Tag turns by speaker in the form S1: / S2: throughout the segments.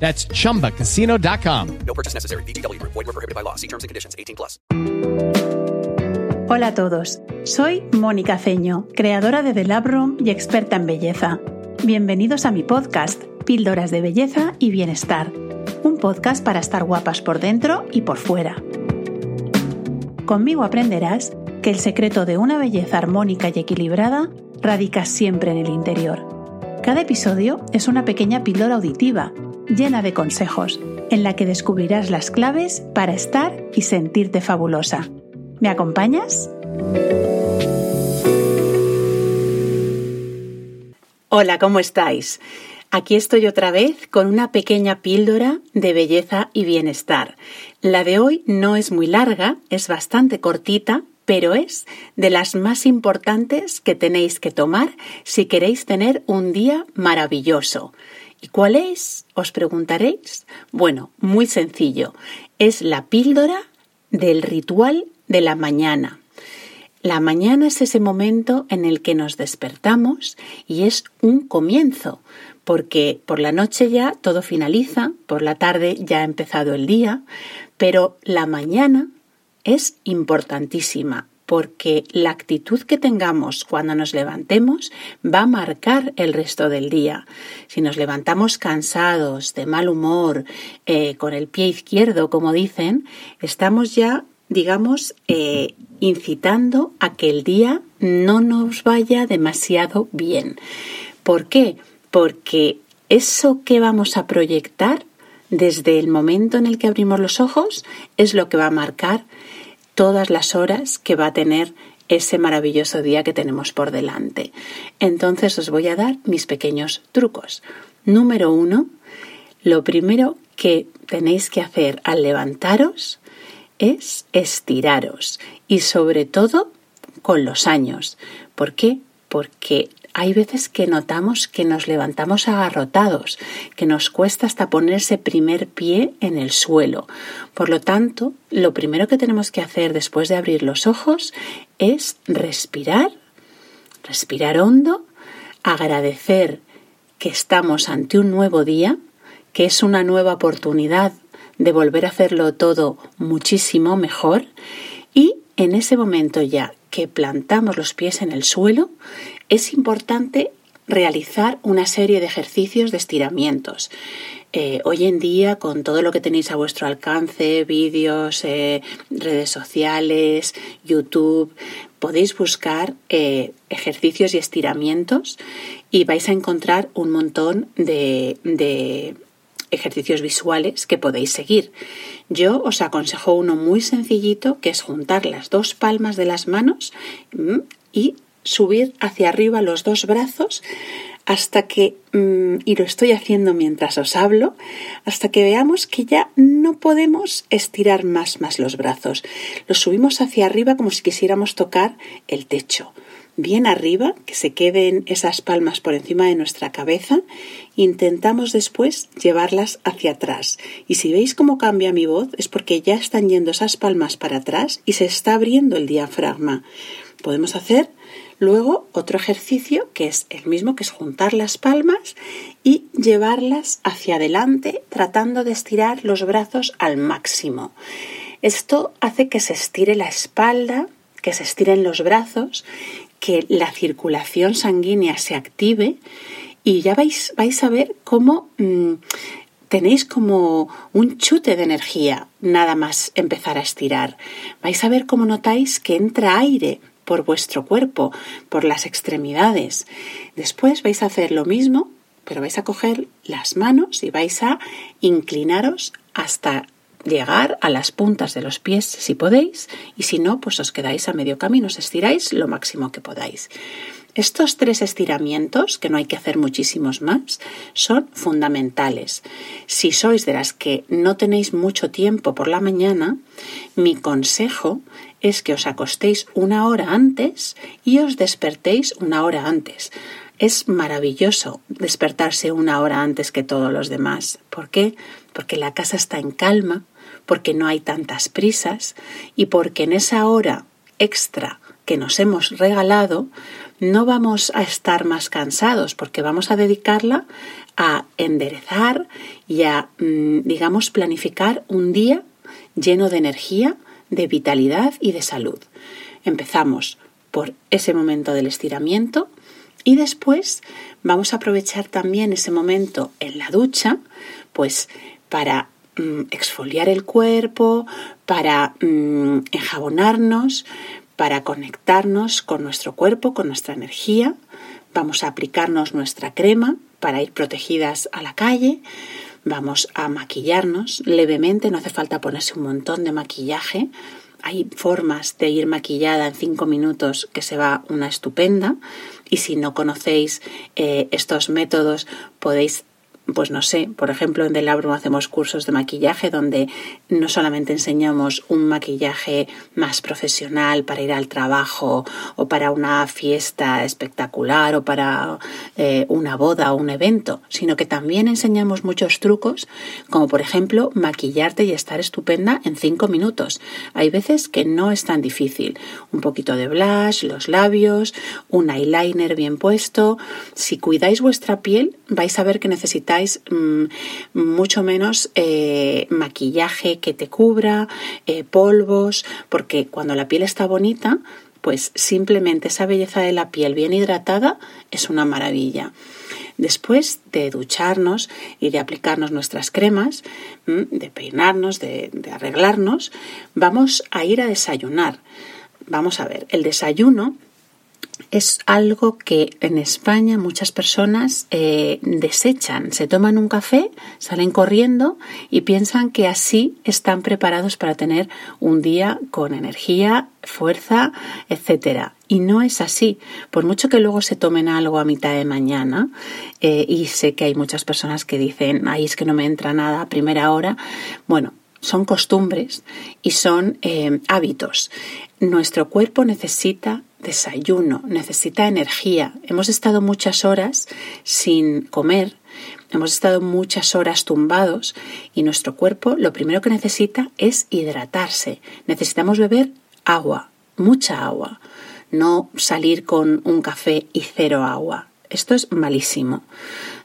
S1: That's chumbacasino.com.
S2: No purchase necessary. Group. Void were prohibited by law. See terms and conditions. 18 plus.
S3: Hola a todos. Soy Mónica Ceño, creadora de The Lab Room y experta en belleza. Bienvenidos a mi podcast, Píldoras de Belleza y Bienestar. Un podcast para estar guapas por dentro y por fuera. Conmigo aprenderás que el secreto de una belleza armónica y equilibrada radica siempre en el interior. Cada episodio es una pequeña píldora auditiva llena de consejos, en la que descubrirás las claves para estar y sentirte fabulosa. ¿Me acompañas? Hola, ¿cómo estáis? Aquí estoy otra vez con una pequeña píldora de belleza y bienestar. La de hoy no es muy larga, es bastante cortita, pero es de las más importantes que tenéis que tomar si queréis tener un día maravilloso. ¿Y cuál es? Os preguntaréis. Bueno, muy sencillo. Es la píldora del ritual de la mañana. La mañana es ese momento en el que nos despertamos y es un comienzo, porque por la noche ya todo finaliza, por la tarde ya ha empezado el día, pero la mañana es importantísima porque la actitud que tengamos cuando nos levantemos va a marcar el resto del día. Si nos levantamos cansados, de mal humor, eh, con el pie izquierdo, como dicen, estamos ya, digamos, eh, incitando a que el día no nos vaya demasiado bien. ¿Por qué? Porque eso que vamos a proyectar desde el momento en el que abrimos los ojos es lo que va a marcar todas las horas que va a tener ese maravilloso día que tenemos por delante. Entonces os voy a dar mis pequeños trucos. Número uno, lo primero que tenéis que hacer al levantaros es estiraros y sobre todo con los años. ¿Por qué? Porque hay veces que notamos que nos levantamos agarrotados, que nos cuesta hasta ponerse primer pie en el suelo. Por lo tanto, lo primero que tenemos que hacer después de abrir los ojos es respirar, respirar hondo, agradecer que estamos ante un nuevo día, que es una nueva oportunidad de volver a hacerlo todo muchísimo mejor y en ese momento ya que plantamos los pies en el suelo, es importante realizar una serie de ejercicios de estiramientos. Eh, hoy en día, con todo lo que tenéis a vuestro alcance, vídeos, eh, redes sociales, YouTube, podéis buscar eh, ejercicios y estiramientos y vais a encontrar un montón de, de ejercicios visuales que podéis seguir. Yo os aconsejo uno muy sencillito que es juntar las dos palmas de las manos mm, y subir hacia arriba los dos brazos hasta que, mm, y lo estoy haciendo mientras os hablo, hasta que veamos que ya no podemos estirar más más los brazos. Los subimos hacia arriba como si quisiéramos tocar el techo. Bien arriba, que se queden esas palmas por encima de nuestra cabeza, intentamos después llevarlas hacia atrás. Y si veis cómo cambia mi voz, es porque ya están yendo esas palmas para atrás y se está abriendo el diafragma. Podemos hacer Luego, otro ejercicio que es el mismo, que es juntar las palmas y llevarlas hacia adelante tratando de estirar los brazos al máximo. Esto hace que se estire la espalda, que se estiren los brazos, que la circulación sanguínea se active y ya vais, vais a ver cómo mm, tenéis como un chute de energía nada más empezar a estirar. Vais a ver cómo notáis que entra aire por vuestro cuerpo, por las extremidades. Después vais a hacer lo mismo, pero vais a coger las manos y vais a inclinaros hasta llegar a las puntas de los pies si podéis y si no, pues os quedáis a medio camino, os estiráis lo máximo que podáis. Estos tres estiramientos, que no hay que hacer muchísimos más, son fundamentales. Si sois de las que no tenéis mucho tiempo por la mañana, mi consejo es que os acostéis una hora antes y os despertéis una hora antes. Es maravilloso despertarse una hora antes que todos los demás. ¿Por qué? Porque la casa está en calma, porque no hay tantas prisas y porque en esa hora extra que nos hemos regalado no vamos a estar más cansados porque vamos a dedicarla a enderezar y a, mm, digamos, planificar un día lleno de energía, de vitalidad y de salud. Empezamos por ese momento del estiramiento y después vamos a aprovechar también ese momento en la ducha, pues para mm, exfoliar el cuerpo, para mm, enjabonarnos, para conectarnos con nuestro cuerpo, con nuestra energía. Vamos a aplicarnos nuestra crema para ir protegidas a la calle. Vamos a maquillarnos levemente, no hace falta ponerse un montón de maquillaje. Hay formas de ir maquillada en cinco minutos que se va una estupenda. Y si no conocéis eh, estos métodos, podéis pues no sé, por ejemplo, en Delabrum hacemos cursos de maquillaje donde no solamente enseñamos un maquillaje más profesional para ir al trabajo o para una fiesta espectacular o para eh, una boda o un evento, sino que también enseñamos muchos trucos, como por ejemplo maquillarte y estar estupenda en cinco minutos. Hay veces que no es tan difícil. Un poquito de blush, los labios, un eyeliner bien puesto. Si cuidáis vuestra piel, vais a ver que necesitáis Mm, mucho menos eh, maquillaje que te cubra, eh, polvos, porque cuando la piel está bonita, pues simplemente esa belleza de la piel bien hidratada es una maravilla. Después de ducharnos y de aplicarnos nuestras cremas, mm, de peinarnos, de arreglarnos, vamos a ir a desayunar. Vamos a ver, el desayuno es algo que en España muchas personas eh, desechan. Se toman un café, salen corriendo y piensan que así están preparados para tener un día con energía, fuerza, etcétera. Y no es así. Por mucho que luego se tomen algo a mitad de mañana, eh, y sé que hay muchas personas que dicen, ay, es que no me entra nada a primera hora. Bueno, son costumbres y son eh, hábitos. Nuestro cuerpo necesita desayuno, necesita energía. Hemos estado muchas horas sin comer, hemos estado muchas horas tumbados y nuestro cuerpo lo primero que necesita es hidratarse. Necesitamos beber agua, mucha agua, no salir con un café y cero agua. Esto es malísimo.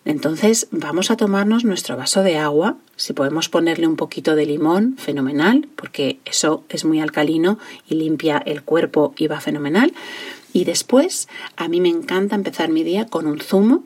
S3: Entonces vamos a tomarnos nuestro vaso de agua, si podemos ponerle un poquito de limón, fenomenal, porque eso es muy alcalino y limpia el cuerpo y va fenomenal. Y después a mí me encanta empezar mi día con un zumo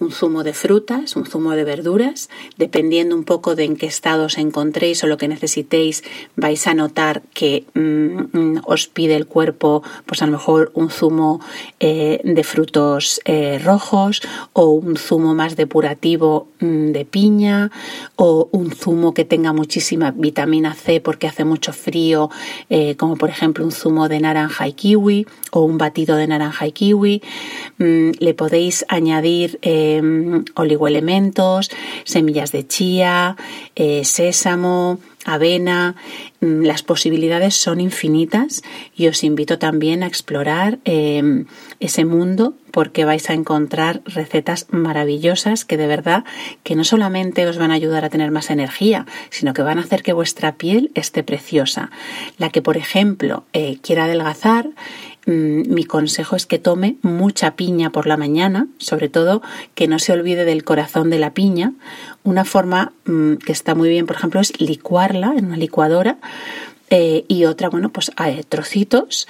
S3: un zumo de frutas, un zumo de verduras, dependiendo un poco de en qué estado os encontréis o lo que necesitéis, vais a notar que mm, os pide el cuerpo, pues a lo mejor un zumo eh, de frutos eh, rojos o un zumo más depurativo mm, de piña o un zumo que tenga muchísima vitamina C porque hace mucho frío, eh, como por ejemplo un zumo de naranja y kiwi o un batido de naranja y kiwi. Mm, le podéis añadir Em, oligoelementos, semillas de chía, eh, sésamo, avena. Mm, las posibilidades son infinitas y os invito también a explorar em, ese mundo porque vais a encontrar recetas maravillosas que de verdad que no solamente os van a ayudar a tener más energía, sino que van a hacer que vuestra piel esté preciosa. La que, por ejemplo, eh, quiera adelgazar, mi consejo es que tome mucha piña por la mañana, sobre todo que no se olvide del corazón de la piña. Una forma mm, que está muy bien, por ejemplo, es licuarla en una licuadora eh, y otra, bueno, pues eh, trocitos.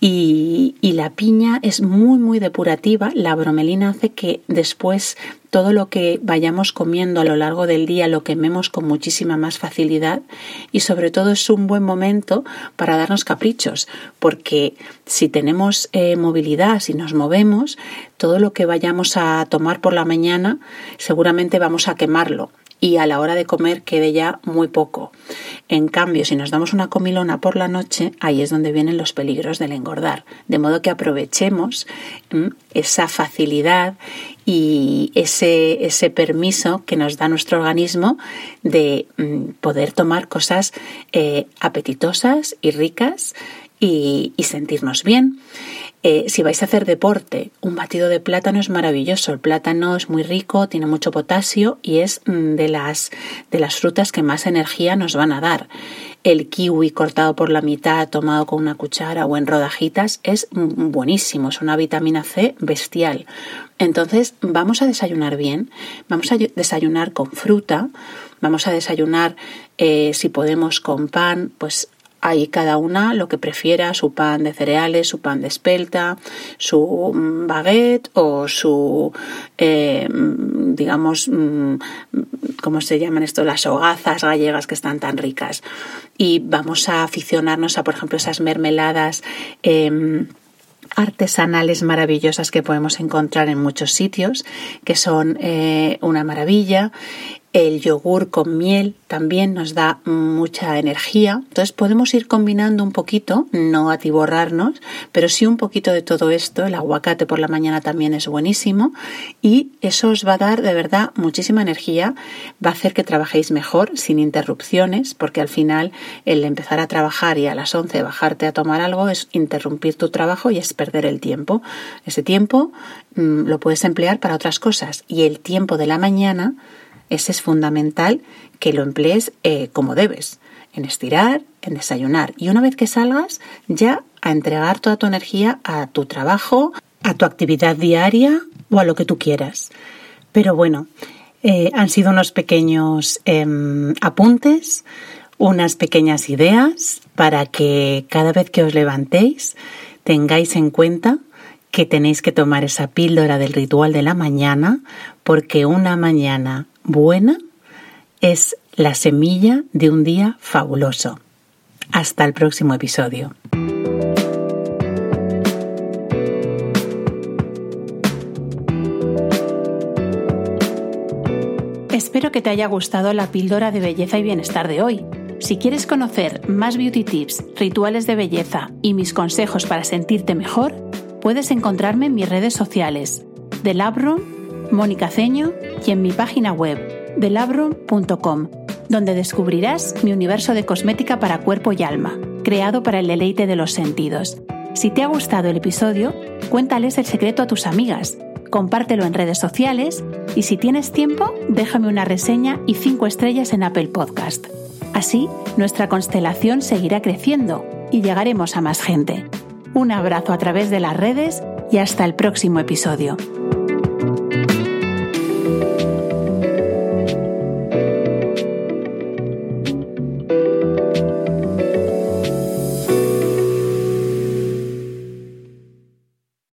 S3: Y, la piña es muy, muy depurativa. La bromelina hace que después todo lo que vayamos comiendo a lo largo del día lo quememos con muchísima más facilidad y sobre todo es un buen momento para darnos caprichos porque si tenemos eh, movilidad, si nos movemos, todo lo que vayamos a tomar por la mañana seguramente vamos a quemarlo y a la hora de comer quede ya muy poco. En cambio, si nos damos una comilona por la noche, ahí es donde vienen los peligros del engordar. De modo que aprovechemos esa facilidad y ese, ese permiso que nos da nuestro organismo de mm, poder tomar cosas eh, apetitosas y ricas y sentirnos bien. Eh, si vais a hacer deporte, un batido de plátano es maravilloso. El plátano es muy rico, tiene mucho potasio y es mm, de las, de las frutas que más energía nos van a dar. El kiwi cortado por la mitad, tomado con una cuchara o en rodajitas, es mm, buenísimo, es una vitamina C bestial. Entonces, vamos a desayunar bien, vamos a desayunar con fruta, vamos a desayunar, eh, si podemos, con pan, pues Ahí cada una lo que prefiera, su pan de cereales, su pan de espelta, su mm, baguette o su, eh, mm, digamos, mm, ¿cómo se llaman esto? Las hogazas gallegas que están tan ricas. Y vamos a aficionarnos a, por ejemplo, esas mermeladas. Em, artesanales maravillosas que podemos encontrar en muchos sitios, que son eh, una maravilla. El yogur con miel también nos da mucha energía. Entonces podemos ir combinando un poquito, no atiborrarnos, pero sí un poquito de todo esto. El aguacate por la mañana también es buenísimo y eso os va a dar de verdad muchísima energía. Va a hacer que trabajéis mejor, sin interrupciones, porque al final el empezar a trabajar y a las 11 bajarte a tomar algo es interrumpir tu trabajo y es perder el tiempo. Ese tiempo mm, lo puedes emplear para otras cosas y el tiempo de la mañana ese es fundamental que lo emplees eh, como debes, en estirar, en desayunar. Y una vez que salgas, ya a entregar toda tu energía a tu trabajo, a tu actividad diaria o a lo que tú quieras. Pero bueno, eh, han sido unos pequeños em, apuntes, unas pequeñas ideas para que cada vez que os levantéis tengáis en cuenta que tenéis que tomar esa píldora del ritual de la mañana porque una mañana buena es la semilla de un día fabuloso. Hasta el próximo episodio.
S4: Espero que te haya gustado la píldora de belleza y bienestar de hoy. Si quieres conocer más beauty tips, rituales de belleza y mis consejos para sentirte mejor, puedes encontrarme en mis redes sociales, The Mónica Ceño y en mi página web delabro.com, donde descubrirás mi universo de cosmética para cuerpo y alma, creado para el deleite de los sentidos. Si te ha gustado el episodio, cuéntales el secreto a tus amigas, compártelo en redes sociales y si tienes tiempo, déjame una reseña y 5 estrellas en Apple Podcast. Así, nuestra constelación seguirá creciendo y llegaremos a más gente. Un abrazo a través de las redes y hasta el próximo episodio.